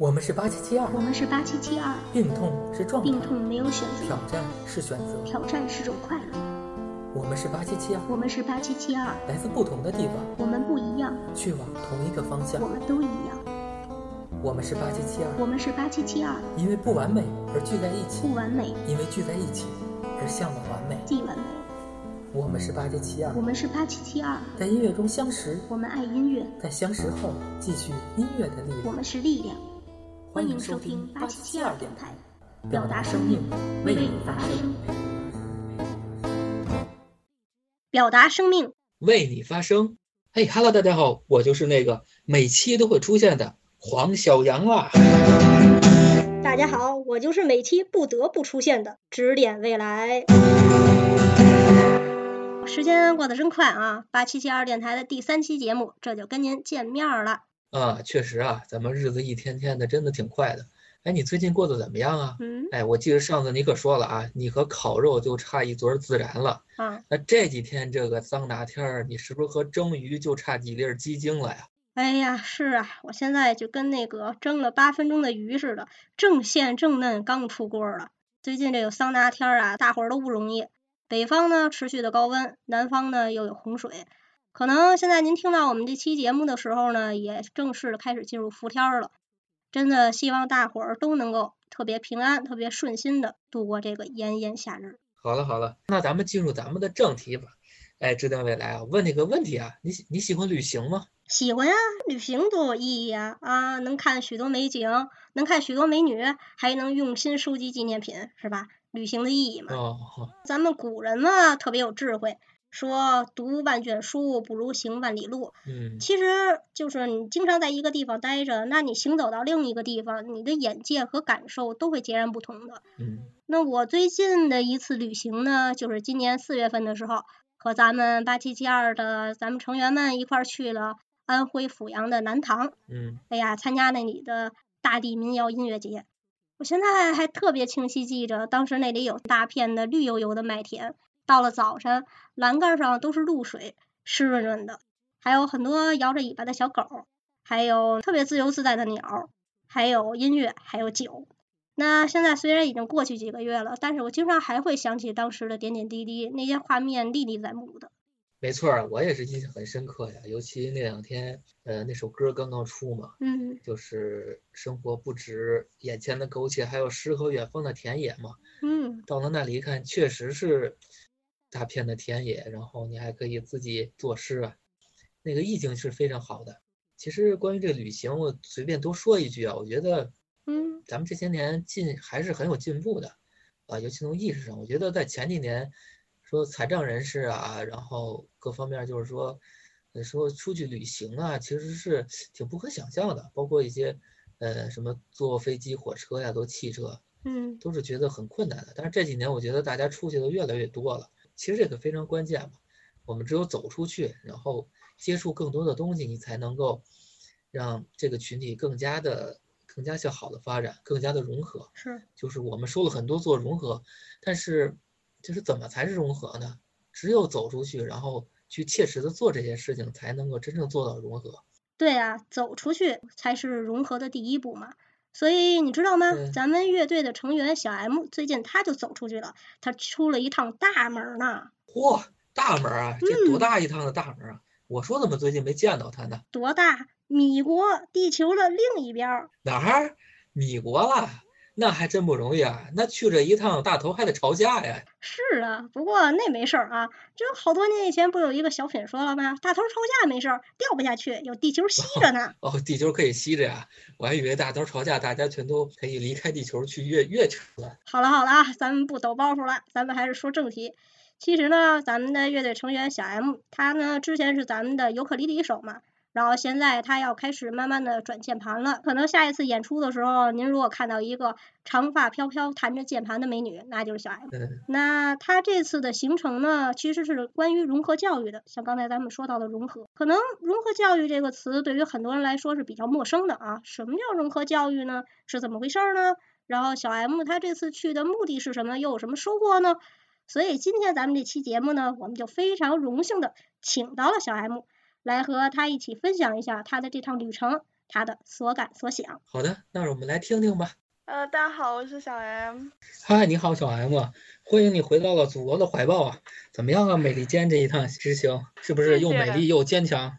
我们是八七七二，我们是八七七二，病痛是状态，病痛没有选择。挑，战是选择。挑战是种快乐。我们是八七七二，我们是八七七二，来自不同的地方，我们不一样，去往同一个方向。我。们都一样。我们是八七七二，我们是八七七二，因为不完美而聚在一起。不，完美。因为聚在一起。而向往完美。既完美。我们是八七七二。我，们是八七七二，在音乐中相识，我们爱音乐，在相识后继续音乐的力量。我。们是力量。欢迎收听八七七二电台，表达生命，为你发声。表达生命，为你发声。嘿哈喽，大家好，我就是那个每期都会出现的黄小杨啦。大家好，我就是每期不得不出现的指点未来。时间过得真快啊！八七七二电台的第三期节目，这就跟您见面儿了。啊，确实啊，咱们日子一天天的，真的挺快的。哎，你最近过得怎么样啊？嗯哎，我记得上次你可说了啊，你和烤肉就差一撮儿孜然了。啊，那这几天这个桑拿天儿，你是不是和蒸鱼就差几粒儿鸡精了呀？哎呀，是啊，我现在就跟那个蒸了八分钟的鱼似的，正鲜正嫩，刚出锅儿了。最近这个桑拿天儿啊，大伙儿都不容易。北方呢持续的高温，南方呢又有洪水。可能现在您听到我们这期节目的时候呢，也正式的开始进入伏天儿了。真的希望大伙儿都能够特别平安、特别顺心的度过这个炎炎夏日。好了好了，那咱们进入咱们的正题吧。哎，指点未来啊，问你个问题啊，你喜你喜欢旅行吗？喜欢呀，旅行多有意义呀！啊，能看许多美景，能看许多美女，还能用心收集纪念品，是吧？旅行的意义嘛。哦，咱们古人嘛，特别有智慧，说读万卷书不如行万里路。嗯，其实就是你经常在一个地方待着，那你行走到另一个地方，你的眼界和感受都会截然不同的。嗯那我最近的一次旅行呢，就是今年四月份的时候，和咱们八七七二的咱们成员们一块儿去了安徽阜阳的南塘，嗯哎呀，参加那里的大地民谣音乐节。我现在还特别清晰记着，当时那里有大片的绿油油的麦田，到了早晨，栏杆上都是露水，湿润润的，还有很多摇着尾巴的小狗，还有特别自由自在的鸟，还有音乐，还有酒。那现在虽然已经过去几个月了，但是我经常还会想起当时的点点滴滴，那些画面历历在目的。没错儿，我也是印象很深刻呀，尤其那两天，呃，那首歌刚刚出嘛，嗯就是生活不止眼前的苟且，还有诗和远方的田野嘛。嗯，到了那里一看，确实是大片的田野，然后你还可以自己作诗啊，那个意境是非常好的。其实关于这个旅行，我随便多说一句啊，我觉得嗯咱们这些年进还是很有进步的，啊，尤其从意识上，我觉得在前几年说残障人士啊，然后各方面就是说，呃，说出去旅行啊，其实是挺不可想象的，包括一些呃什么坐飞机、火车呀，坐汽车，嗯都是觉得很困难的。但是这几年，我觉得大家出去的越来越多了，其实这个非常关键嘛。我们只有走出去，然后接触更多的东西，你才能够让这个群体更加的、更加向好的发展，更加的融合。是就是我们说了很多做融合，但是就是怎么才是融合呢？只有走出去，然后去切实的做这些事情，才能够真正做到融合。对啊，走出去才是融合的第一步嘛。所以你知道吗？咱们乐队的成员小 M 最近他就走出去了，他出了一趟大门儿呢。嚯，大门儿啊，这多嗯大一趟的大门儿啊！我说怎么最近没见到他呢？多大？米国，地球的另一边儿。哪儿？米国了？那还真不容易啊！那去这一趟，大头还得吵架呀！是啊，不过那没事儿啊。这好多年以前不有一个小品说了吗？大头吵架没事儿，掉不下去，有地球吸着呢。哦，地球可以吸着呀！我还以为大头吵架，大家全都可以离开地球去月月球了。好了好了啊，咱们不抖包袱了，咱们还是说正题。其实呢，咱们的乐队成员小 M，他呢之前是咱们的尤克里里手嘛，然后现在他要开始慢慢的转键盘了。可能下一次演出的时候，您如果看到一个长发飘飘弹着键盘的美女，那就是小 M。嗯那他这次的行程呢，其实是关于融合教育的，像刚才咱们说到的融合，可能融合教育这个词对于很多人来说是比较陌生的啊。什么叫融合教育呢？是怎么回事儿呢？然后小 M 他这次去的目的是什么？又有什么收获呢？所以今天咱们这期节目呢，我们就非常荣幸的请到了小 M，来和他一起分享一下他的这趟旅程，他的所感所想。好的，那我们来听听吧。呃，大家好，我是小 M。嗨，你好，小 M，欢迎你回到了祖国的怀抱啊！怎么样啊，美利坚这一趟之行，是不是又美丽又坚强？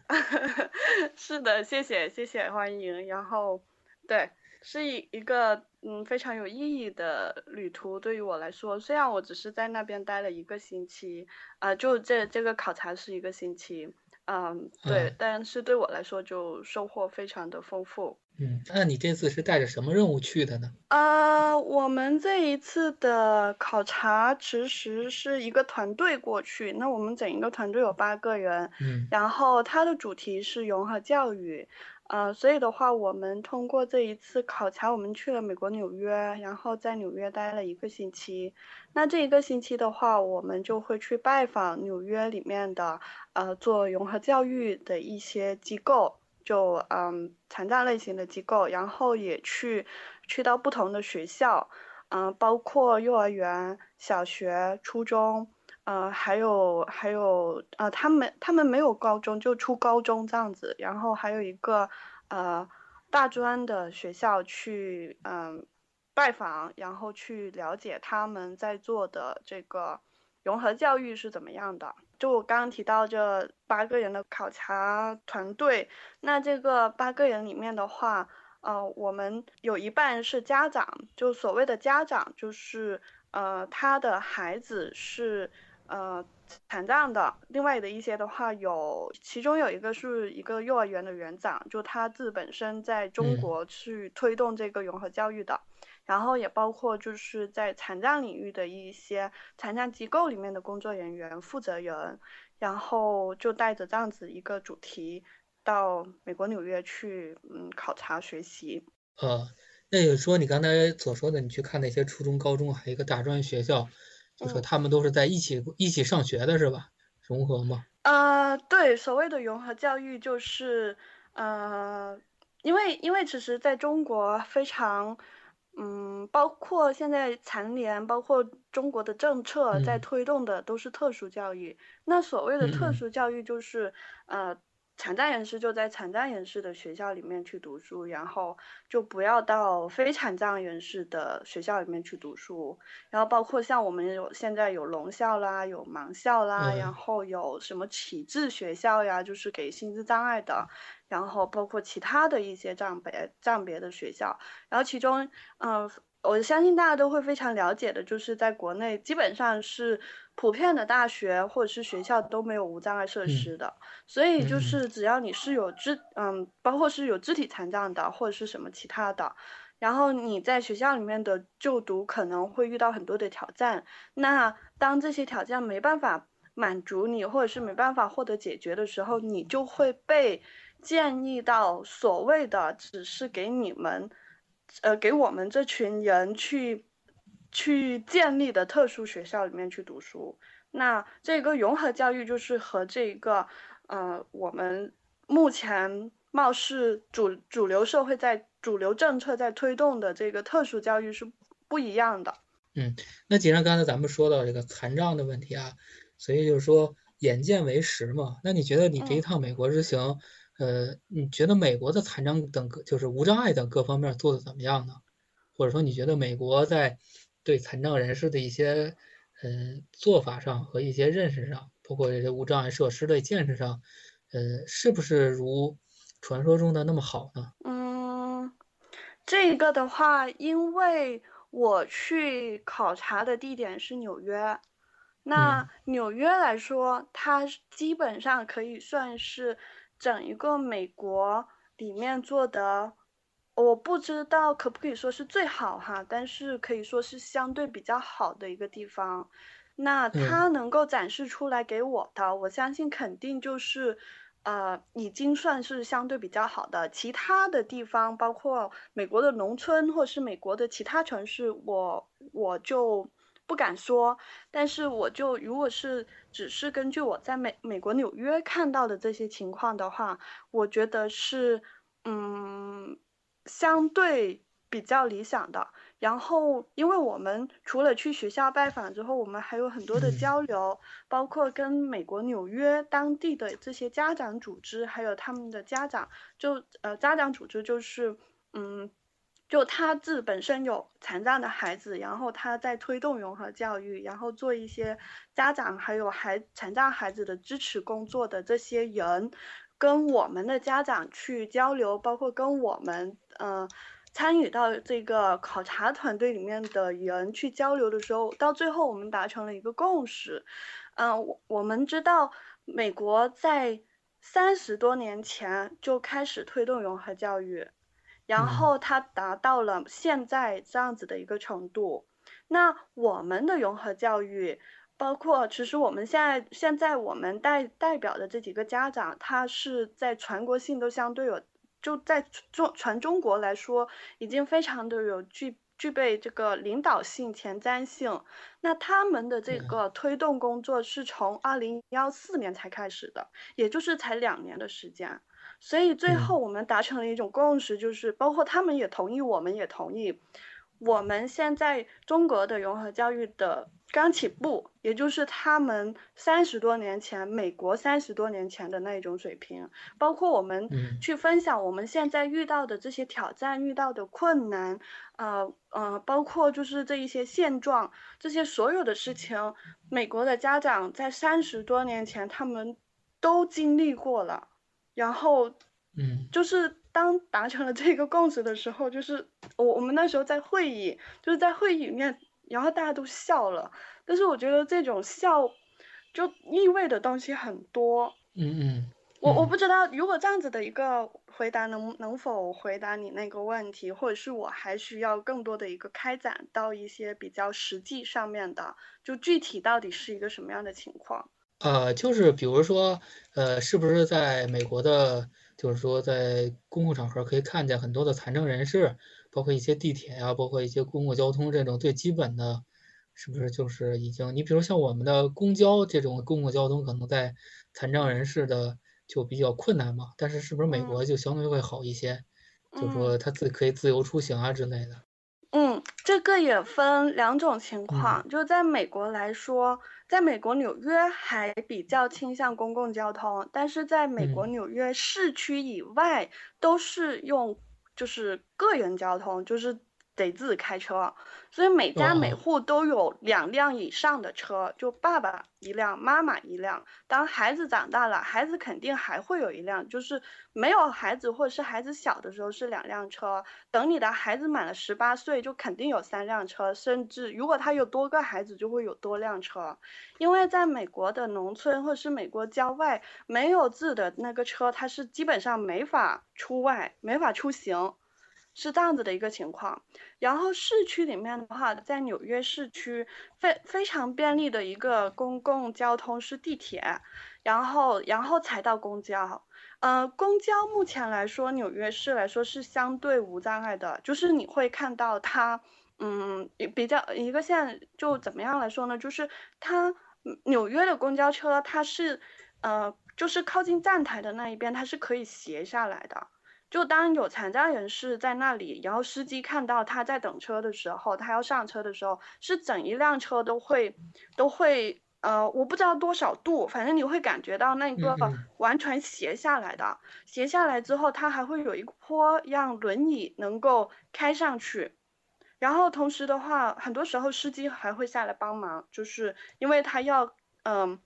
是的，谢谢谢谢欢迎。然后，对，是一一个嗯非常有意义的旅途，对于我来说，虽然我只是在那边待了一个星期，啊，就这这个考察是一个星期。嗯，对，但是对我来说就收获非常的丰富。嗯，那你这次是带着什么任务去的呢？啊，我们这一次的考察其实是一个团队过去，那我们整一个团队有八个人，嗯，然后它的主题是融合教育。呃，所以的话，我们通过这一次考察，我们去了美国纽约，然后在纽约待了一个星期。那这一个星期的话，我们就会去拜访纽约里面的呃做融合教育的一些机构，就嗯残障类型的机构，然后也去去到不同的学校，嗯，包括幼儿园、小学、初中。呃，还有还有，呃，他们他们没有高中，就初高中这样子。然后还有一个呃大专的学校去嗯拜访，然后去了解他们在做的这个融合教育是怎么样的。就我刚刚提到这八个人的考察团队，那这个八个人里面的话，呃，我们有一半是家长，就所谓的家长，就是呃他的孩子是。呃，残障的，另外的一些的话，有其中有一个是一个幼儿园的园长，就他自本身在中国去推动这个融合教育的，然后也包括就是在残障领域的一些残障机构里面的工作人员、负责人，然后就带着这样子一个主题到美国纽约去，嗯，考察学习。呃，那也说你刚才所说的，你去看那些初中、高中，还有一个大专学校。就说他们都是在一起一起上学的是吧？融合吗？呃，对，所谓的融合教育就是，呃，因为因为其实在中国非常，嗯，包括现在残联，包括中国的政策在推动的都是特殊教育。那所谓的特殊教育就是，呃。残障人士就在残障人士的学校里面去读书，然后就不要到非残障人士的学校里面去读书。然后包括像我们有现在有聋校啦，有盲校啦，然后有什么启智学校呀，就是给心智障碍的。然后包括其他的一些障别障别的学校。然后其中，嗯。我相信大家都会非常了解的，就是在国内基本上是普遍的大学或者是学校都没有无障碍设施的，所以就是只要你是有肢嗯，包括是有肢体残障的或者是什么其他的，然后你在学校里面的就读可能会遇到很多的挑战。那当这些挑战没办法满足你，或者是没办法获得解决的时候，你就会被建议到所谓的只是给你们。呃，给我们这群人去去建立的特殊学校里面去读书，那这个融合教育就是和这个呃我们目前貌似主主流社会在主流政策在推动的这个特殊教育是不一样的。嗯，那既然刚才咱们说到这个残障的问题啊，所以就是说眼见为实嘛。那你觉得你这一趟美国之行？呃，你觉得美国的残障等各就是无障碍等各方面做的怎么样呢？或者说你觉得美国在对残障人士的一些呃做法上和一些认识上，包括这些无障碍设施的建设上，呃，是不是如传说中的那么好呢？嗯，这个的话，因为我去考察的地点是纽约，那纽约来说，它基本上可以算是。整一个美国里面做的，我不知道可不可以说是最好哈，但是可以说是相对比较好的一个地方。那它能够展示出来给我的，我相信肯定就是，呃，已经算是相对比较好的。其他的地方，包括美国的农村或是美国的其他城市，我我就。不敢说，但是我就如果是只是根据我在美美国纽约看到的这些情况的话，我觉得是，嗯，相对比较理想的。然后，因为我们除了去学校拜访之后，我们还有很多的交流，包括跟美国纽约当地的这些家长组织，还有他们的家长，就呃家长组织就是嗯。就他自本身有残障的孩子，然后他在推动融合教育，然后做一些家长还有孩残障孩子的支持工作的这些人，跟我们的家长去交流，包括跟我们呃参与到这个考察团队里面的人去交流的时候，到最后我们达成了一个共识，嗯，我我们知道美国在三十多年前就开始推动融合教育。然后它达到了现在这样子的一个程度，那我们的融合教育，包括其实我们现在现在我们代代表的这几个家长，他是在全国性都相对有，就在中全中国来说，已经非常的有具具备这个领导性、前瞻性。那他们的这个推动工作是从二零幺四年才开始的，也就是才两年的时间。所以最后我们达成了一种共识，就是包括他们也同意，我们也同意，我们现在中国的融合教育的刚起步，也就是他们三十多年前、美国三十多年前的那种水平。包括我们去分享我们现在遇到的这些挑战、遇到的困难，呃呃，包括就是这一些现状，这些所有的事情，美国的家长在三十多年前他们都经历过了。然后，嗯，就是当达成了这个共识的时候，就是我我们那时候在会议，就是在会议里面，然后大家都笑了。但是我觉得这种笑，就意味的东西很多。嗯嗯，我我不知道，如果这样子的一个回答能能否回答你那个问题，或者是我还需要更多的一个开展到一些比较实际上面的，就具体到底是一个什么样的情况？呃，就是比如说，呃，是不是在美国的，就是说在公共场合可以看见很多的残障人士，包括一些地铁呀，包括一些公共交通这种最基本的，是不是就是已经？你比如像我们的公交这种公共交通，可能在残障人士的就比较困难嘛。但是是不是美国就相对会好一些？就说他自己可以自由出行啊之类的。嗯，这个也分两种情况，就在美国来说。在美国纽约还比较倾向公共交通，但是在美国纽约市区以外都是用就是个人交通，就是。得自己开车，所以每家每户都有两辆以上的车，就爸爸一辆，妈妈一辆。当孩子长大了，孩子肯定还会有一辆，就是没有孩子或者是孩子小的时候是两辆车。等你的孩子满了十八岁，就肯定有三辆车，甚至如果他有多个孩子，就会有多辆车。因为在美国的农村或者是美国郊外，没有自己的那个车，他是基本上没法出外，没法出行。是这样子的一个情况，然后市区里面的话，在纽约市区非非常便利的一个公共交通是地铁，然后然后才到公交，呃，公交目前来说，纽约市来说是相对无障碍的，就是你会看到它，嗯，比较一个线就怎么样来说呢？就是它纽约的公交车它是，呃，就是靠近站台的那一边，它是可以斜下来的。就当有残障人士在那里，然后司机看到他在等车的时候，他要上车的时候，是整一辆车都会都会呃，我不知道多少度，反正你会感觉到那个完全斜下来的，斜下来之后，它还会有一坡让轮椅能够开上去，然后同时的话，很多时候司机还会下来帮忙，就是因为他要嗯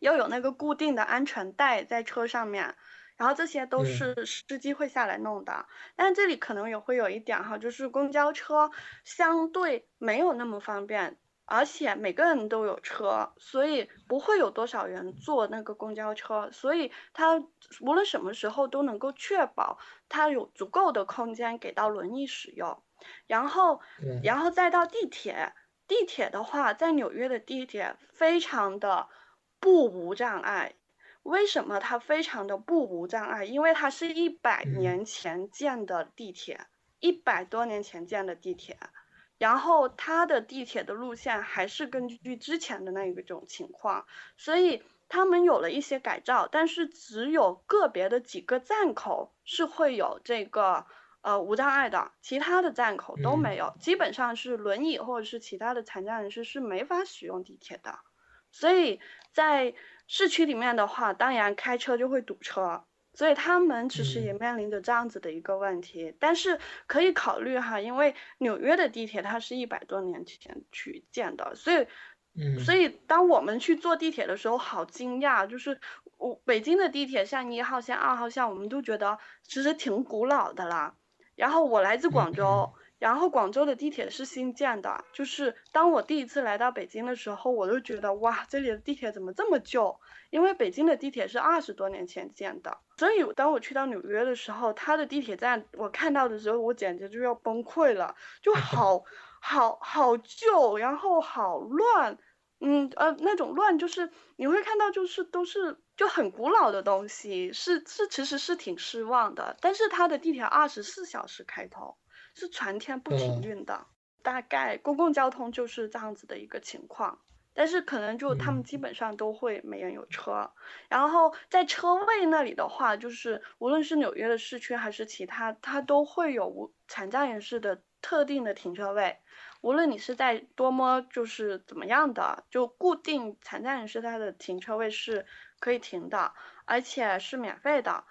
要有那个固定的安全带在车上面。然后这些都是司机会下来弄的，但这里可能也会有一点哈，就是公交车相对没有那么方便，而且每个人都有车，所以不会有多少人坐那个公交车，所以它无论什么时候都能够确保它有足够的空间给到轮椅使用，然后，然后再到地铁，地铁的话，在纽约的地铁非常的不无障碍。为什么它非常的不无障碍？因为它是一百年前建的地铁，一百多年前建的地铁，然后它的地铁的路线还是根据之前的那一种情况，所以他们有了一些改造，但是只有个别的几个站口是会有这个呃无障碍的，其他的站口都没有，基本上是轮椅或者是其他的残障人士是没法使用地铁的。所以在市区里面的话，当然开车就会堵车，所以他们其实也面临着这样子的一个问题。但是可以考虑哈，因为纽约的地铁它是一百多年前去建的，所以，所以当我们去坐地铁的时候，好惊讶，就是我北京的地铁像一号线、二号线，我们都觉得其实挺古老的啦。然后我来自广州。然后广州的地铁是新建的，就是当我第一次来到北京的时候，我就觉得哇，这里的地铁怎么这么旧？因为北京的地铁是二十多年前建的，所以当我去到纽约的时候，它的地铁站我看到的时候，我简直就要崩溃了，就好好好旧，然后好乱，嗯呃那种乱就是你会看到就是都是就很古老的东西，是是其实是挺失望的，但是它的地铁二十四小时开通。是全天不停运的，大概公共交通就是这样子的一个情况，但是可能就他们基本上都会没人有车，然后在车位那里的话，就是无论是纽约的市区还是其他，它都会有无残障人士的特定的停车位，无论你是在多么就是怎么样的，就固定残障人士他的停车位是可以停的，而且是免费的。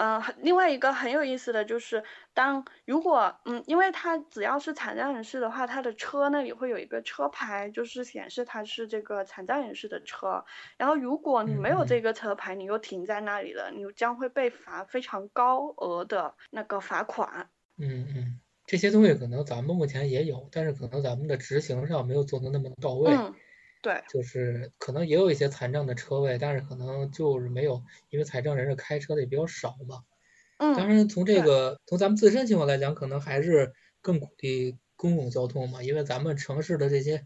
嗯，另外一个很有意思的就是，当如果嗯，因为他只要是残障人士的话，他的车那里会有一个车牌，就是显示他是这个残障人士的车。然后如果你没有这个车牌，你又停在那里了，你将会被罚非常高额的那个罚款。嗯嗯，这些东西可能咱们目前也有，但是可能咱们的执行上没有做的那么到位。对，就是可能也有一些残障的车位，但是可能就是没有，因为残障人士开车的也比较少嘛。嗯。当然，从这个从咱们自身情况来讲，可能还是更鼓励公共交通嘛，因为咱们城市的这些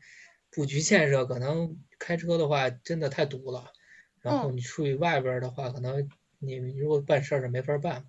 布局建设，可能开车的话真的太堵了。然后你出去外边的话，可能你如果办事儿是没法办。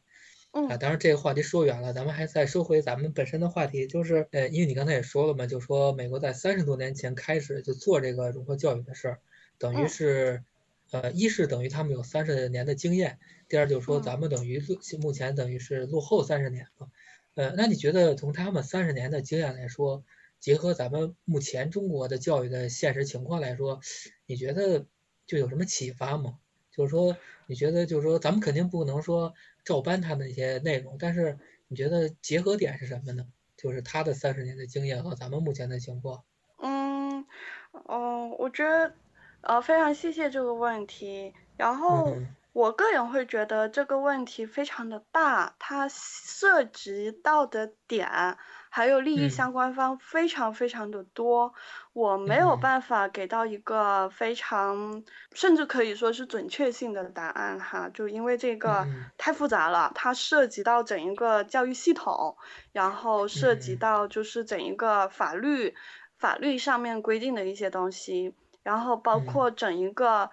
啊，当然这个话题说远了，咱们还再说回咱们本身的话题，就是呃，因为你刚才也说了嘛，就说美国在三十多年前开始就做这个融合教育的事儿，等于是，呃，一是等于他们有三十年的经验，第二就是说咱们等于目前等于是落后三十年了，呃，那你觉得从他们三十年的经验来说，结合咱们目前中国的教育的现实情况来说，你觉得就有什么启发吗？就是说，你觉得就是说，咱们肯定不能说。照搬他的一些内容，但是你觉得结合点是什么呢？就是他的三十年的经验和咱们目前的情况。嗯，哦，我觉得，呃，非常谢谢这个问题。然后，我个人会觉得这个问题非常的大，它涉及到的点。还有利益相关方非常非常的多，我没有办法给到一个非常，甚至可以说是准确性的答案哈，就因为这个太复杂了，它涉及到整一个教育系统，然后涉及到就是整一个法律，法律上面规定的一些东西，然后包括整一个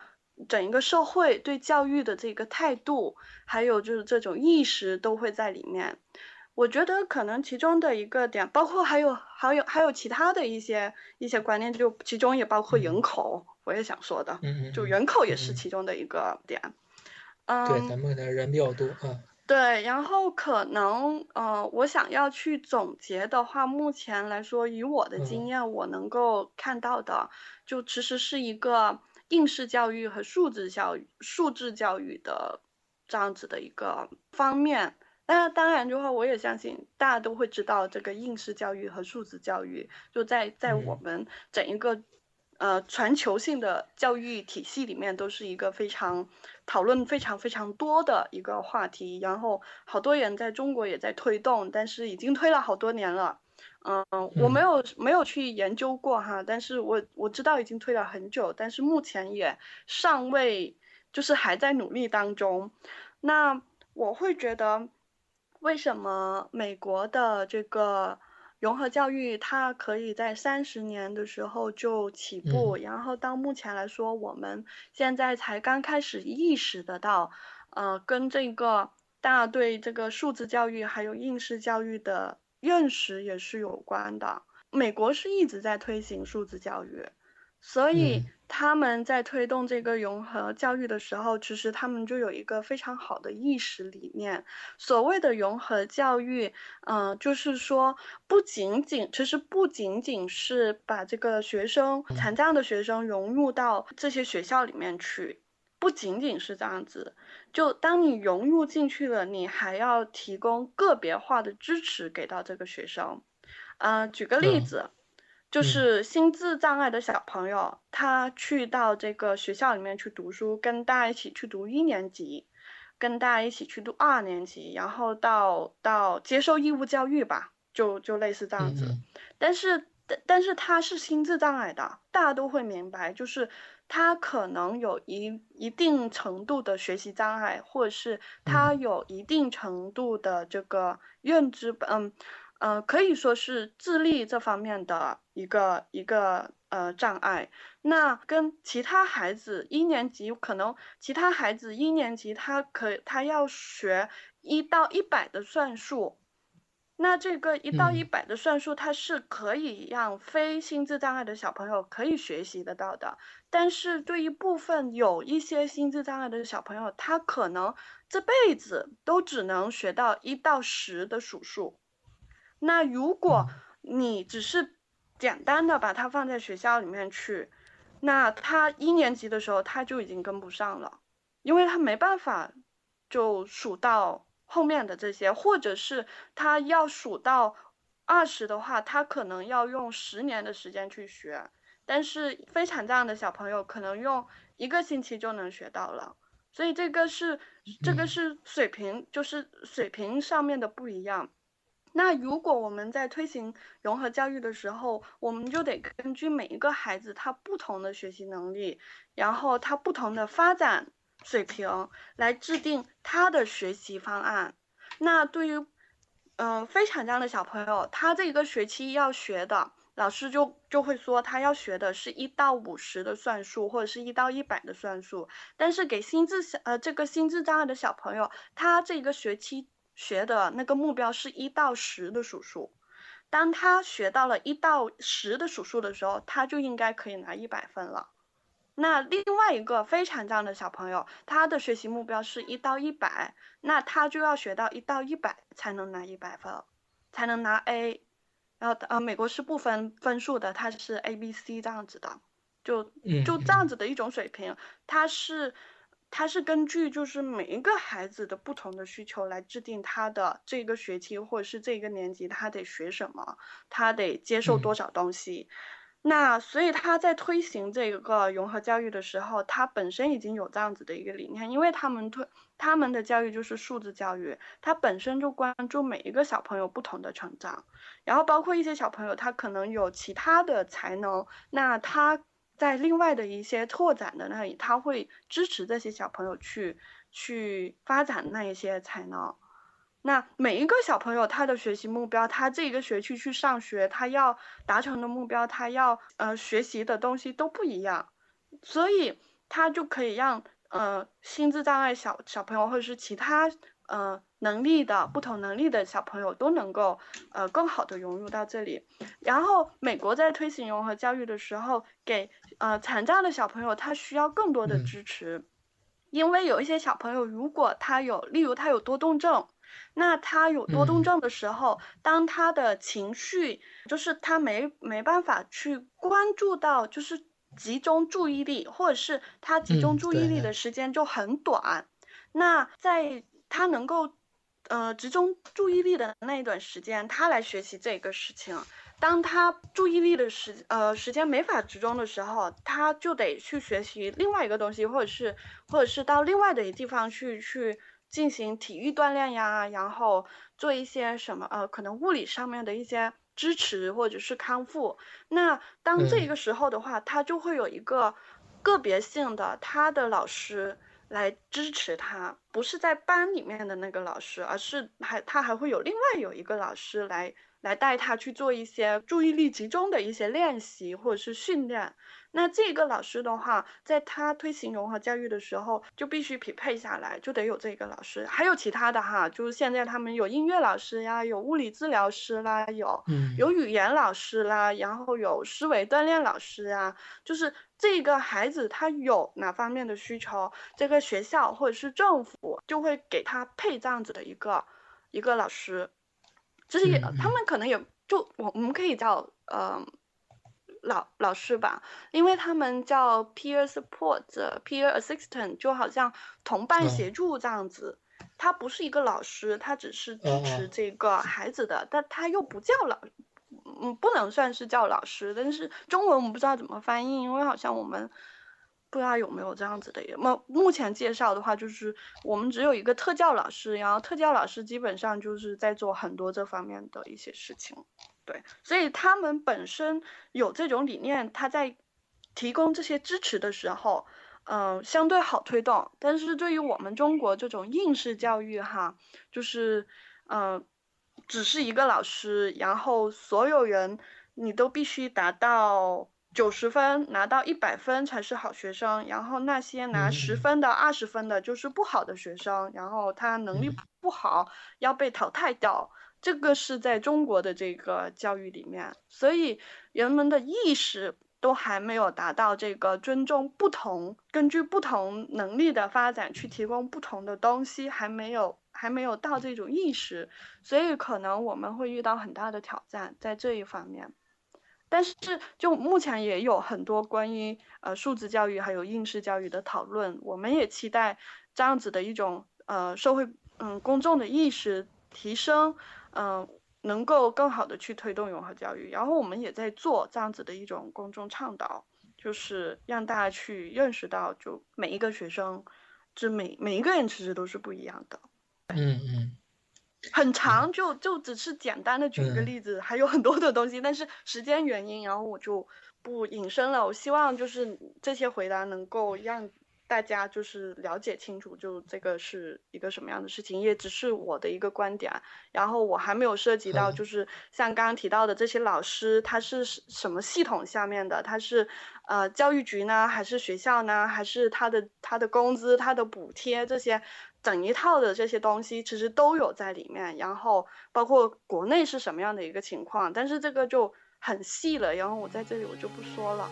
整一个社会对教育的这个态度，还有就是这种意识都会在里面。我觉得可能其中的一个点，包括还有还有还有其他的一些一些观念，就其中也包括人口，我也想说的，就人口也是其中的一个点。嗯，对，咱们的人比较多啊。对，然后可能呃，我想要去总结的话，目前来说，以我的经验，我能够看到的，就其实是一个应试教育和数字教育、数字教育的这样子的一个方面。那当然的话，我也相信大家都会知道，这个应试教育和素质教育就在在我们整一个呃全球性的教育体系里面，都是一个非常讨论非常非常多的一个话题。然后好多人在中国也在推动，但是已经推了好多年了。嗯，我没有没有去研究过哈，但是我我知道已经推了很久，但是目前也尚未就是还在努力当中。那我会觉得。为什么美国的这个融合教育，它可以在三十年的时候就起步，然后到目前来说，我们现在才刚开始意识得到，呃，跟这个大家对这个数字教育还有应试教育的认识也是有关的。美国是一直在推行数字教育，所以他们在推动这个融合教育的时候，其实他们就有一个非常好的意识理念。所谓的融合教育，嗯，就是说不仅仅，其实不仅仅是把这个学生残障的学生融入到这些学校里面去，不仅仅是这样子。就当你融入进去了，你还要提供个别化的支持给到这个学生。嗯，举个例子。就是心智障碍的小朋友，他去到这个学校里面去读书，跟大家一起去读一年级，跟大家一起去读二年级，然后到到接受义务教育吧，就就类似这样子。但是但但是他是心智障碍的，大家都会明白，就是他可能有一一定程度的学习障碍，或者是他有一定程度的这个认知，嗯。呃，可以说是智力这方面的一个一个呃障碍。那跟其他孩子一年级可能，其他孩子一年级他可他要学一到一百的算术，那这个一到一百的算术，它是可以让非心智障碍的小朋友可以学习得到的。但是对于部分有一些心智障碍的小朋友，他可能这辈子都只能学到一到十的数数。那如果你只是简单的把它放在学校里面去，那他一年级的时候他就已经跟不上了，因为他没办法就数到后面的这些，或者是他要数到二十的话，他可能要用十年的时间去学，但是非常这样的小朋友可能用一个星期就能学到了，所以这个是这个是水平，就是水平上面的不一样。那如果我们在推行融合教育的时候，我们就得根据每一个孩子他不同的学习能力，然后他不同的发展水平来制定他的学习方案。那对于，嗯，非常这样的小朋友，他这一个学期要学的，老师就就会说他要学的是一到五十的算术，或者是一到一百的算术。但是给心智小呃这个心智障碍的小朋友，他这个学期。学的那个目标是一到十的数数，当他学到了一到十的数数的时候，他就应该可以拿一百分了。那另外一个非常障的小朋友，他的学习目标是一到一百，那他就要学到一到一百才能拿一百分，才能拿 A。然后呃，美国是不分分数的，它是 A、B、C 这样子的，就就这样子的一种水平，它是。他是根据就是每一个孩子的不同的需求来制定他的这个学期或者是这个年级他得学什么，他得接受多少东西。那所以他在推行这个融合教育的时候，他本身已经有这样子的一个理念，因为他们推他们的教育就是素质教育，他本身就关注每一个小朋友不同的成长，然后包括一些小朋友他可能有其他的才能，那他。在另外的一些拓展的那里，他会支持这些小朋友去去发展那一些才能。那每一个小朋友他的学习目标，他这一个学期去上学，他要达成的目标，他要呃学习的东西都不一样，所以他就可以让呃心智障碍小小朋友或者是其他。呃，能力的不同能力的小朋友都能够呃更好的融入到这里。然后，美国在推行融合教育的时候，给呃残障的小朋友他需要更多的支持，因为有一些小朋友如果他有，例如他有多动症，那他有多动症的时候，当他的情绪就是他没没办法去关注到，就是集中注意力，或者是他集中注意力的。时间就很短，那在他能够，呃，集中注意力的那一段时间，他来学习这个事情。当他注意力的时，呃，时间没法集中的时候，他就得去学习另外一个东西，或者是，或者是到另外的一地方去去进行体育锻炼呀，然后做一些什么，呃，可能物理上面的一些支持或者是康复。那当这个时候的话，他就会有一个个别性的他的老师。来支持他，不是在班里面的那个老师，而是还他还会有另外有一个老师来来带他去做一些注意力集中的一些练习或者是训练。那这个老师的话，在他推行融合教育的时候，就必须匹配下来，就得有这个老师。还有其他的哈，就是现在他们有音乐老师呀，有物理治疗师啦，有有语言老师啦，然后有思维锻炼老师啊。就是这个孩子他有哪方面的需求，这个学校或者是政府就会给他配这样子的一个一个老师。就是也，他们可能也就我我们可以叫呃。老老师吧，因为他们叫 peer support、peer assistant，就好像同伴协助这样子。他不是一个老师，他只是支持这个孩子的，但他又不叫老，嗯，不能算是叫老师。但是中文我们不知道怎么翻译，因为好像我们不知道有没有这样子的也。目目前介绍的话，就是我们只有一个特教老师，然后特教老师基本上就是在做很多这方面的一些事情。对，所以他们本身有这种理念，他在提供这些支持的时候，嗯，相对好推动。但是对于我们中国这种应试教育，哈，就是，嗯，只是一个老师，然后所有人你都必须达到九十分，拿到一百分才是好学生，然后那些拿十分的、二十分的，就是不好的学生，然后他能力不好，要被淘汰掉。这个是在中国的这个教育里面，所以人们的意识都还没有达到这个尊重不同、根据不同能力的发展去提供不同的东西，还没有还没有到这种意识，所以可能我们会遇到很大的挑战在这一方面。但是就目前也有很多关于呃数字教育还有应试教育的讨论，我们也期待这样子的一种呃社会嗯公众的意识提升。嗯，能够更好的去推动融合教育，然后我们也在做这样子的一种公众倡导，就是让大家去认识到，就每一个学生，这每每一个人其实都是不一样的。嗯嗯，很长，就就只是简单的举一个例子，还有很多的东西，但是时间原因，然后我就不引申了。我希望就是这些回答能够让。大家就是了解清楚，就这个是一个什么样的事情，也只是我的一个观点。然后我还没有涉及到，就是像刚刚提到的这些老师，他是什么系统下面的？他是呃教育局呢，还是学校呢？还是他的他的工资、他的补贴这些整一套的这些东西，其实都有在里面。然后包括国内是什么样的一个情况，但是这个就很细了。然后我在这里我就不说了。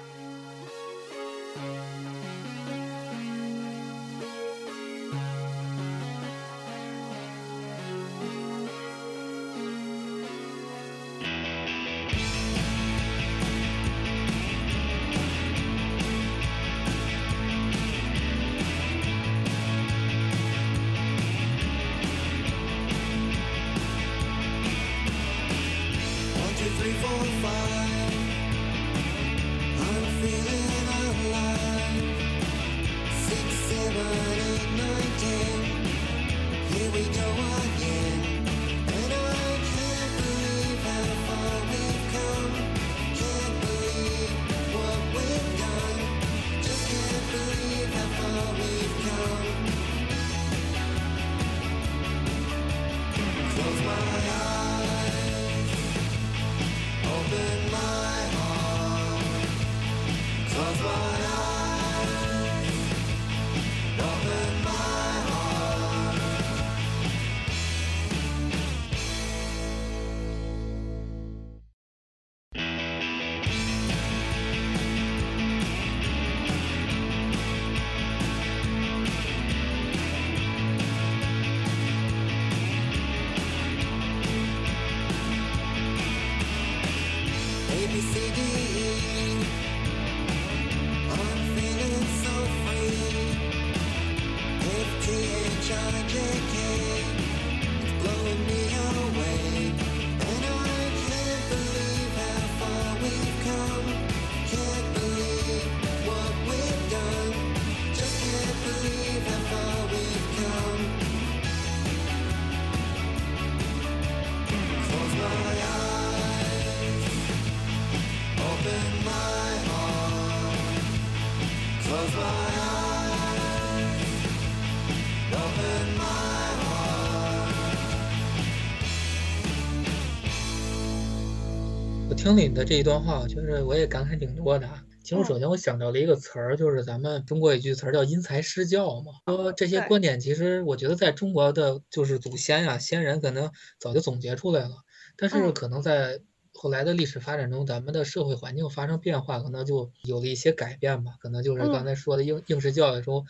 听了你的这一段话，我觉得我也感慨挺多的。其实首先我想到了一个词儿，就是咱们中国一句词儿叫“因材施教”嘛。说这些观点，其实我觉得在中国的就是祖先呀、先人可能早就总结出来了，但是可能在后来的历史发展中，咱们的社会环境发生变化，可能就有了一些改变吧。可能就是刚才说的应应试教育中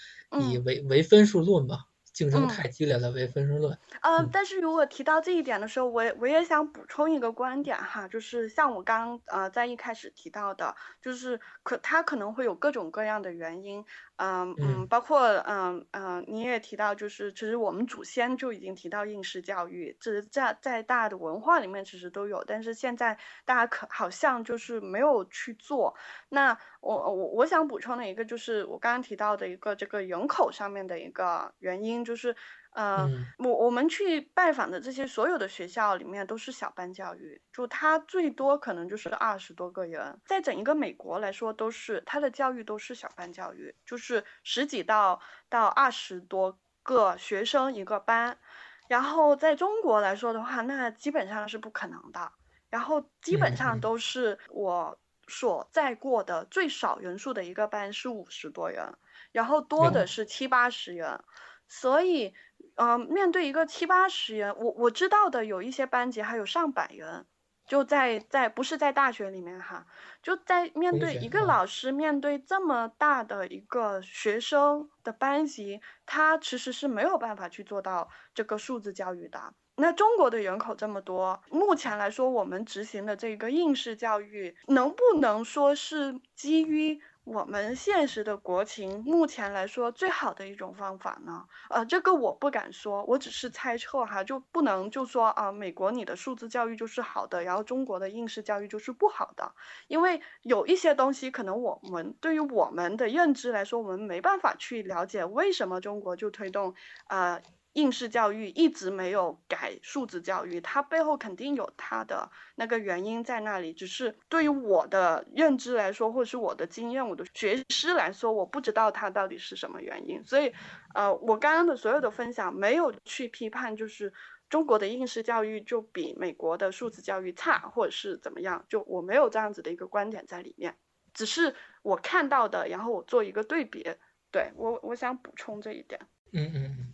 以唯唯分数论嘛。竞争太激烈了，为分数论。嗯，但是如果提到这一点的时候，我我也想补充一个观点哈，就是像我刚呃在一开始提到的，就是可它可能会有各种各样的原因。嗯嗯，包括嗯嗯，你也提到，就是其实我们祖先就已经提到应试教育，这是在在大的文化里面其实都有，但是现在大家可好像就是没有去做。那我我我想补充的一个就是我刚刚提到的一个这个人口上面的一个原因，就是。嗯，我我们去拜访的这些所有的学校里面都是小班教育，就它最多可能就是二十多个人，在整一个美国来说都是它的教育都是小班教育，就是十几到到二十多个学生一个班，然后在中国来说的话，那基本上是不可能的，然后基本上都是我所在过的最少人数的一个班是五十多人，然后多的是七八十人，所以。嗯，面对一个七八十人，我我知道的有一些班级还有上百人，就在在不是在大学里面哈，就在面对一个老师面对这么大的一个学生的班级，他其实是没有办法去做到这个数字教育的。那中国的人口这么多，目前来说我们执行的这个应试教育，能不能说是基于？我们现实的国情，目前来说最好的一种方法呢？呃，这个我不敢说，我只是猜测哈，就不能就说啊，美国你的数字教育就是好的，然后中国的应试教育就是不好的，因为有一些东西可能我们对于我们的认知来说，我们没办法去了解为什么中国就推动啊。应试教育一直没有改数字教育，它背后肯定有它的那个原因在那里。只是对于我的认知来说，或者是我的经验、我的学师来说，我不知道它到底是什么原因。所以，呃，我刚刚的所有的分享没有去批判，就是中国的应试教育就比美国的数字教育差，或者是怎么样，就我没有这样子的一个观点在里面。只是我看到的，然后我做一个对比。对我，我想补充这一点。嗯嗯。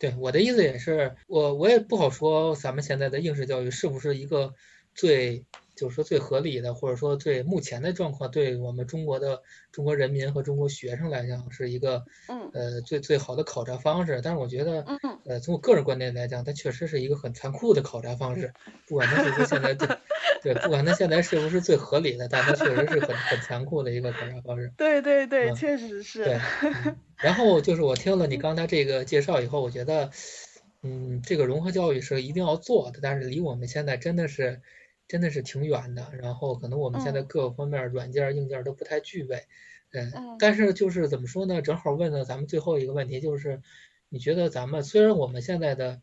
对我的意思也是，我我也不好说咱们现在的应试教育是不是一个最，就是说最合理的，或者说最目前的状况，对我们中国的中国人民和中国学生来讲是一个，嗯，呃，最最好的考察方式。但是我觉得，呃，从我个人观点来讲，它确实是一个很残酷的考察方式。不管它是不是现在对，对，不管它现在是不是最合理的，但它确实是很很残酷的一个考察方式。对对对，确实是。对。然后就是我听了你刚才这个介绍以后，我觉得，嗯，这个融合教育是一定要做的，但是离我们现在真的是，真的是挺远的。然后可能我们现在各个方面软件硬件都不太具备，嗯，但是就是怎么说呢？正好问了咱们最后一个问题，就是你觉得咱们虽然我们现在的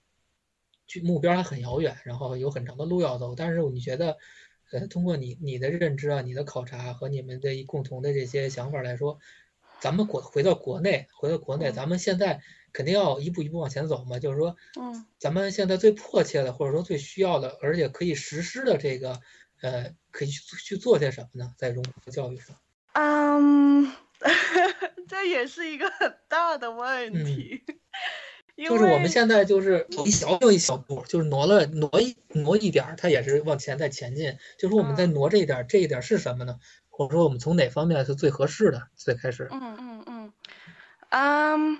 距目标还很遥远，然后有很长的路要走，但是你觉得，呃，通过你你的认知啊、你的考察和你们的共同的这些想法来说。咱们国回到国内，回到国内，咱们现在肯定要一步一步往前走嘛。就是说，嗯，咱们现在最迫切的，或者说最需要的，而且可以实施的这个，呃，可以去去做些什么呢？在融合教育上，嗯，这也是一个很大的问题。就是我们现在就是一小步一小步，就是挪了挪一挪一点儿，它也是往前在前进。就是我们在挪这一点，这一点是什么呢？或者说我们从哪方面是最合适的？最开始，嗯嗯嗯，嗯，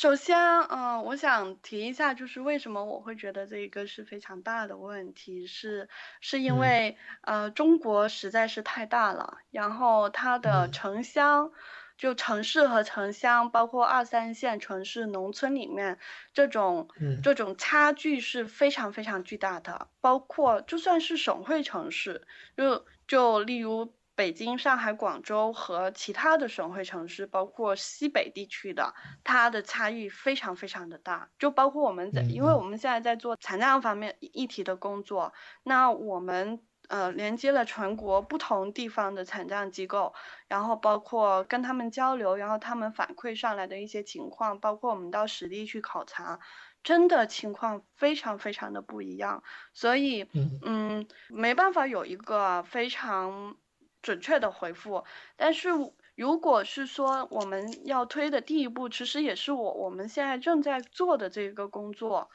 首先，嗯，我想提一下，就是为什么我会觉得这一个是非常大的问题，是是因为，呃，中国实在是太大了，然后它的城乡，就城市和城乡，包括二三线城市、农村里面，这种这种差距是非常非常巨大的，包括就算是省会城市，就就例如。北京、上海、广州和其他的省会城市，包括西北地区的，它的差异非常非常的大。就包括我们在，因为我们现在在做残障方面议题的工作，那我们呃连接了全国不同地方的残障机构，然后包括跟他们交流，然后他们反馈上来的一些情况，包括我们到实地去考察。真的情况非常非常的不一样，所以嗯，没办法有一个非常准确的回复。但是如果是说我们要推的第一步，其实也是我我们现在正在做的这个工作。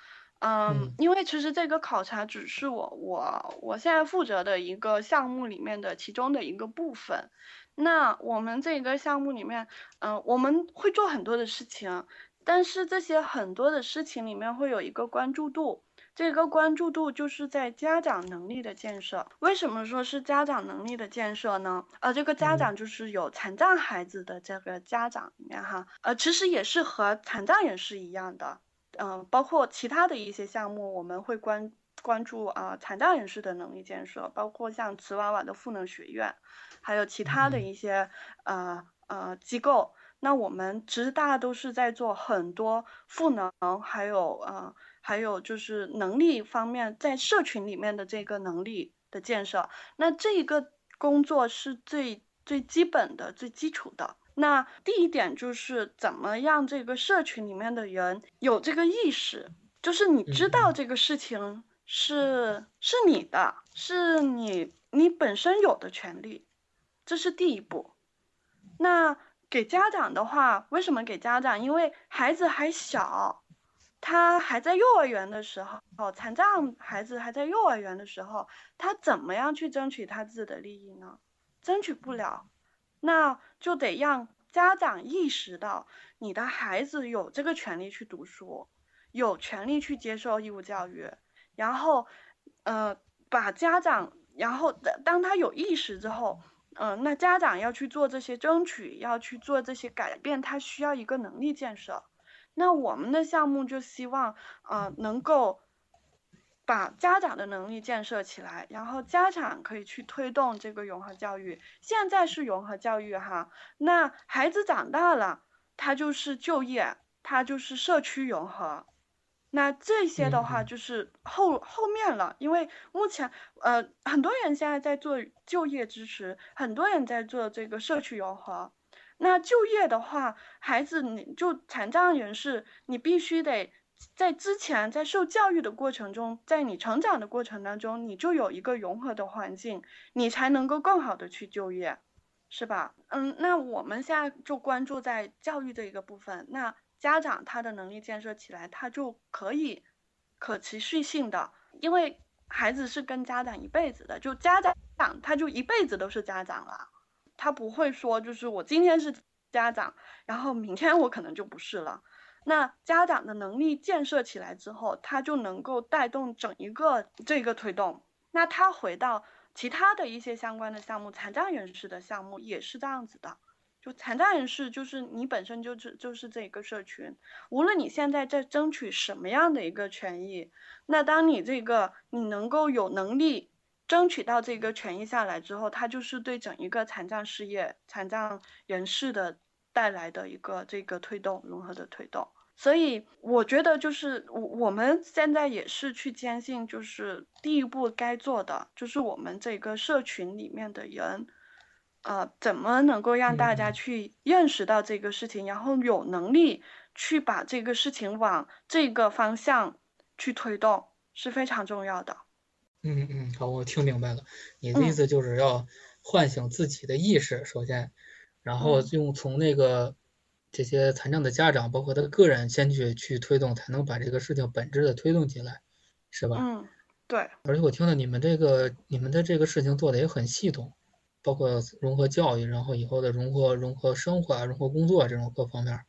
嗯，因为其实这个考察只是我我我现在负责的一个项目里面的其中的一个部分。那我们这个项目里面，嗯，我们会做很多的事情，但是这些很多的事情里面会有一个关注度，这个关注度就是在家长能力的建设。为什么说是家长能力的建设呢？呃，这个家长就是有残障孩子的这个家长里面哈，呃，其实也是和残障人士一样的。嗯，包括其他的一些项目，我们会关关注啊残障人士的能力建设，包括像瓷娃娃的赋能学院，还有其他的一些呃呃机构。那我们其实大家都是在做很多赋能，还有呃还有就是能力方面，在社群里面的这个能力的建设。那这一个工作是最最基本的、最基础的。那第一点就是怎么让这个社群里面的人有这个意识，就是你知道这个事情是是你的，是你你本身有的权利，这是第一步。那给家长的话，为什么给家长？因为孩子还小，他还在幼儿园的时候，残障孩子还在幼儿园的时候，他怎么样去争取他自己的利益呢？争取不了。那就得让家长意识到，你的孩子有这个权利去读书，有权利去接受义务教育，然后，呃，把家长，然后当他有意识之后，嗯，那家长要去做这些争取，要去做这些改变，他需要一个能力建设。那我们的项目就希望，呃，能够。把家长的能力建设起来，然后家长可以去推动这个融合教育。现在是融合教育哈，那孩子长大了，他就是就业，他就是社区融合。那这些的话就是后后面了，因为目前呃很多人现在在做就业支持，很多人在做这个社区融合。那就业的话，孩子你就残障人士，你必须得。在之前，在受教育的过程中，在你成长的过程当中，你就有一个融合的环境，你才能够更好的去就业，是吧？嗯，那我们现在就关注在教育这一个部分，那家长他的能力建设起来，他就可以可持续性的，因为孩子是跟家长一辈子的，就家长他就一辈子都是家长了，他不会说就是我今天是家长，然后明天我可能就不是了。那家长的能力建设起来之后，他就能够带动整一个这个推动。那他回到其他的一些相关的项目，残障人士的项目也是这样子的。就残障人士，就是你本身就是就是这一个社群，无论你现在在争取什么样的一个权益，那当你这个你能够有能力争取到这个权益下来之后，它就是对整一个残障事业、残障人士的。带来的一个这个推动融合的推动，所以我觉得就是我我们现在也是去坚信，就是第一步该做的就是我们这个社群里面的人，呃，怎么能够让大家去认识到这个事情，然后有能力去把这个事情往这个方向去推动是非常重要的。嗯嗯，好，我听明白了，你的意思就是要唤醒自己的意识，首先。然后用从那个这些残障的家长，包括他个人先去去推动，才能把这个事情本质的推动起来，是吧？嗯，对。而且我听到你们这个你们的这个事情做的也很系统，包括融合教育，然后以后的融合融合生活、啊融合工作这种各方面。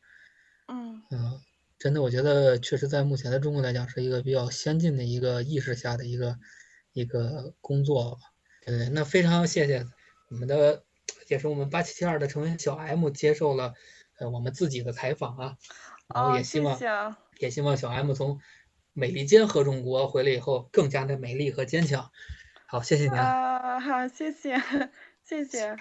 嗯嗯，真的，我觉得确实在目前的中国来讲，是一个比较先进的一个意识下的一个一个工作。对，那非常谢谢我们的。也是我们八七七二的成员小 M 接受了呃我们自己的采访啊，然后也希望也希望小 M 从美利坚合众国回来以后更加的美丽和坚强。好，谢谢您啊，好，谢谢，谢谢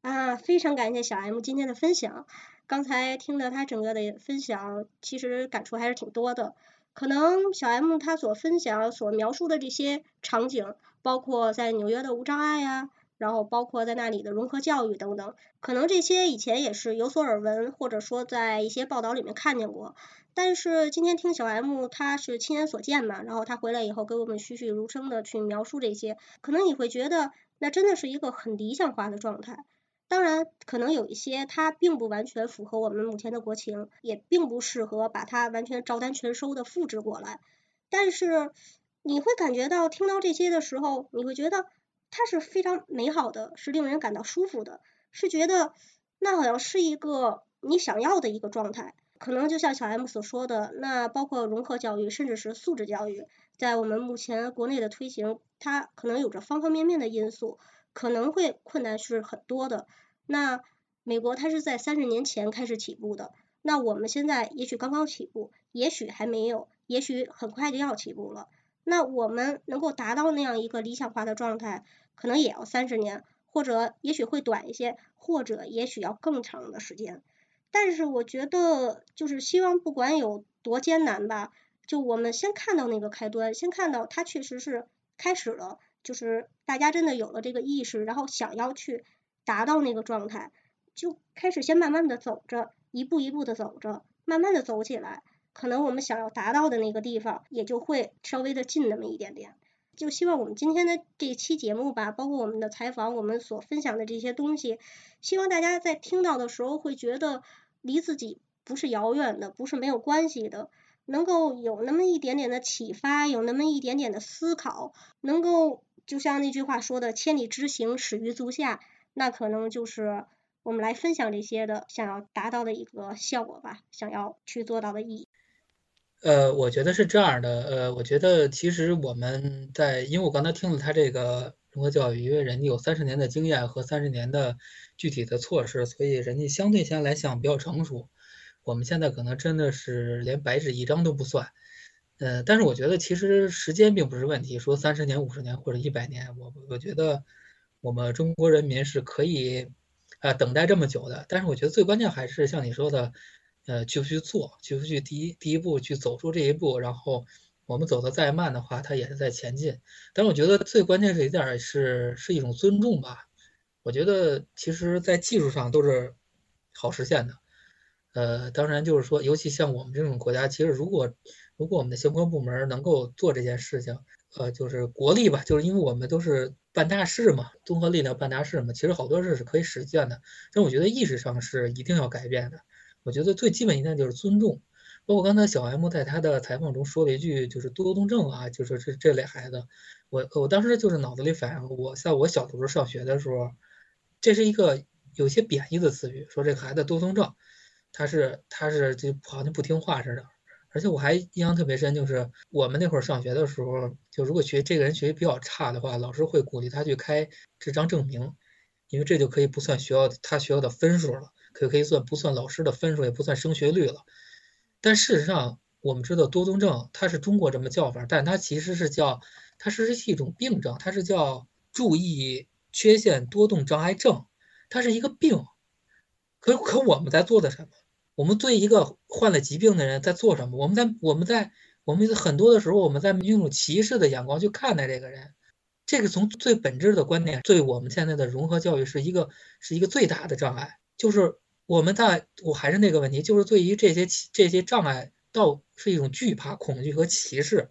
啊，非常感谢小 M 今天的分享。刚才听了他整个的分享，其实感触还是挺多的。可能小 M 他所分享、所描述的这些场景，包括在纽约的无障碍呀。然后包括在那里的融合教育等等，可能这些以前也是有所耳闻，或者说在一些报道里面看见过。但是今天听小 M，他是亲眼所见嘛，然后他回来以后给我们栩栩如生的去描述这些，可能你会觉得那真的是一个很理想化的状态。当然，可能有一些它并不完全符合我们目前的国情，也并不适合把它完全照单全收的复制过来。但是你会感觉到听到这些的时候，你会觉得它是非常美好的，是令人感到舒服的，是觉得那好像是一个你想要的一个状态。可能就像小 M 所说的，那包括融合教育，甚至是素质教育，在我们目前国内的推行，它可能有着方方面面的因素，可能会困难是很多的。那美国它是在三十年前开始起步的，那我们现在也许刚刚起步，也许还没有，也许很快就要起步了。那我们能够达到那样一个理想化的状态，可能也要三十年，或者也许会短一些，或者也许要更长的时间。但是我觉得，就是希望不管有多艰难吧，就我们先看到那个开端，先看到它确实是开始了，就是大家真的有了这个意识，然后想要去达到那个状态，就开始先慢慢的走着，一步一步的走着，慢慢的走起来，可能我们想要达到的那个地方也就会稍微的近那么一点点。就希望我们今天的这期节目吧，包括我们的采访，我们所分享的这些东西，希望大家在听到的时候会觉得。离自己不是遥远的，不是没有关系的，能够有那么一点点的启发，有那么一点点的思考，能够就像那句话说的“千里之行，始于足下”，那可能就是我们来分享这些的想要达到的一个效果吧，想要去做到的意义。呃，我觉得是这样的，呃，我觉得其实我们在，因为我刚才听了他这个融合教育，因为人家有三十年的经验和三十年的。具体的措施，所以人家相对现在来讲比较成熟。我们现在可能真的是连白纸一张都不算。呃，但是我觉得其实时间并不是问题，说三十年、五十年或者一百年，我我觉得我们中国人民是可以啊等待这么久的。但是我觉得最关键还是像你说的，呃，去不去做，去不去第一第一步去走出这一步，然后我们走的再慢的话，它也是在前进。但是我觉得最关键是一点是是一种尊重吧。我觉得其实，在技术上都是好实现的。呃，当然就是说，尤其像我们这种国家，其实如果如果我们的相关部门能够做这件事情，呃，就是国力吧，就是因为我们都是办大事嘛，综合力量办大事嘛，其实好多事是可以实现的。但我觉得意识上是一定要改变的。我觉得最基本一点就是尊重。包括刚才小 M 在他的采访中说了一句，就是多动症啊，就是这这类孩子，我我当时就是脑子里反应，我在我小的时候上学的时候。这是一个有些贬义的词语，说这个孩子多动症，他是他是就好像不听话似的。而且我还印象特别深，就是我们那会儿上学的时候，就如果学这个人学习比较差的话，老师会鼓励他去开智商证明，因为这就可以不算学校他学校的分数了，可可以算不算老师的分数，也不算升学率了。但事实上，我们知道多动症它是中国这么叫法，但它其实是叫它是是一种病症，它是叫注意。缺陷多动障碍症，它是一个病。可可我们在做的什么？我们对一个患了疾病的人在做什么？我们在我们在我们很多的时候，我们在用歧视的眼光去看待这个人。这个从最本质的观点，对我们现在的融合教育是一个是一个最大的障碍。就是我们在我还是那个问题，就是对于这些这些障碍，倒是一种惧怕、恐惧和歧视。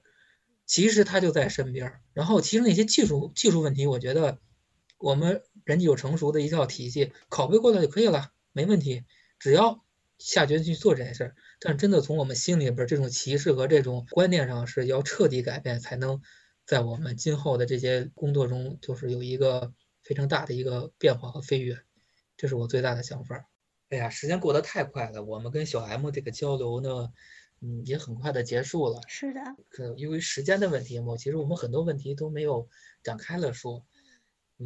其实他就在身边。然后其实那些技术技术问题，我觉得。我们人家有成熟的一套体系，拷贝过来就可以了，没问题。只要下决心去做这件事儿，但真的从我们心里边这种歧视和这种观念上是要彻底改变，才能在我们今后的这些工作中，就是有一个非常大的一个变化和飞跃。这是我最大的想法。哎呀，时间过得太快了，我们跟小 M 这个交流呢，嗯，也很快的结束了。是的。可由于时间的问题嘛，其实我们很多问题都没有展开了说。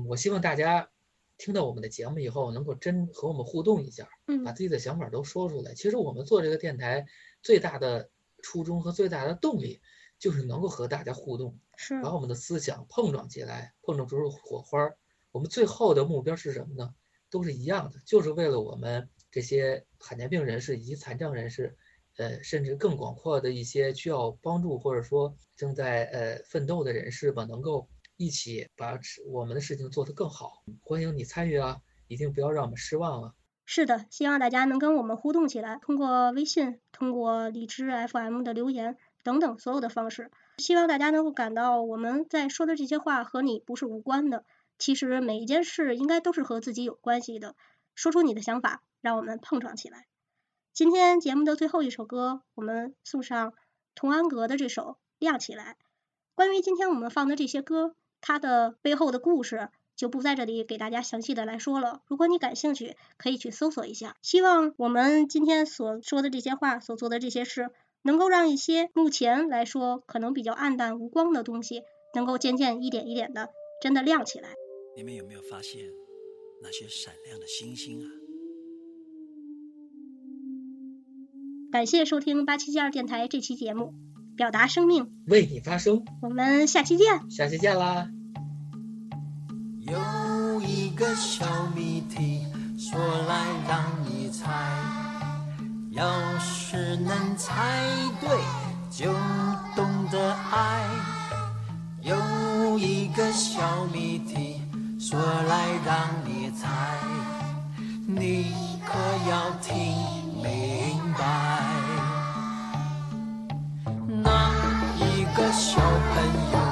我希望大家听到我们的节目以后，能够真和我们互动一下，把自己的想法都说出来。其实我们做这个电台最大的初衷和最大的动力，就是能够和大家互动，把我们的思想碰撞起来，碰撞出火花。我们最后的目标是什么呢？都是一样的，就是为了我们这些罕见病人士以及残障人士，呃，甚至更广阔的一些需要帮助或者说正在呃奋斗的人士吧，能够。一起把我们的事情做得更好。欢迎你参与啊，一定不要让我们失望啊！是的，希望大家能跟我们互动起来，通过微信、通过荔枝 FM 的留言等等所有的方式。希望大家能够感到我们在说的这些话和你不是无关的。其实每一件事应该都是和自己有关系的。说出你的想法，让我们碰撞起来。今天节目的最后一首歌，我们送上童安格的这首《亮起来》。关于今天我们放的这些歌，它的背后的故事。就不在这里给大家详细的来说了。如果你感兴趣，可以去搜索一下。希望我们今天所说的这些话，所做的这些事，能够让一些目前来说可能比较暗淡无光的东西，能够渐渐一点一点的真的亮起来。你们有没有发现那些闪亮的星星啊？感谢收听八七七二电台这期节目，表达生命，为你发声。我们下期见。下期见啦。有一个小谜题，说来让你猜。要是能猜对，就懂得爱。有一个小谜题，说来让你猜。你可要听明白？小朋友。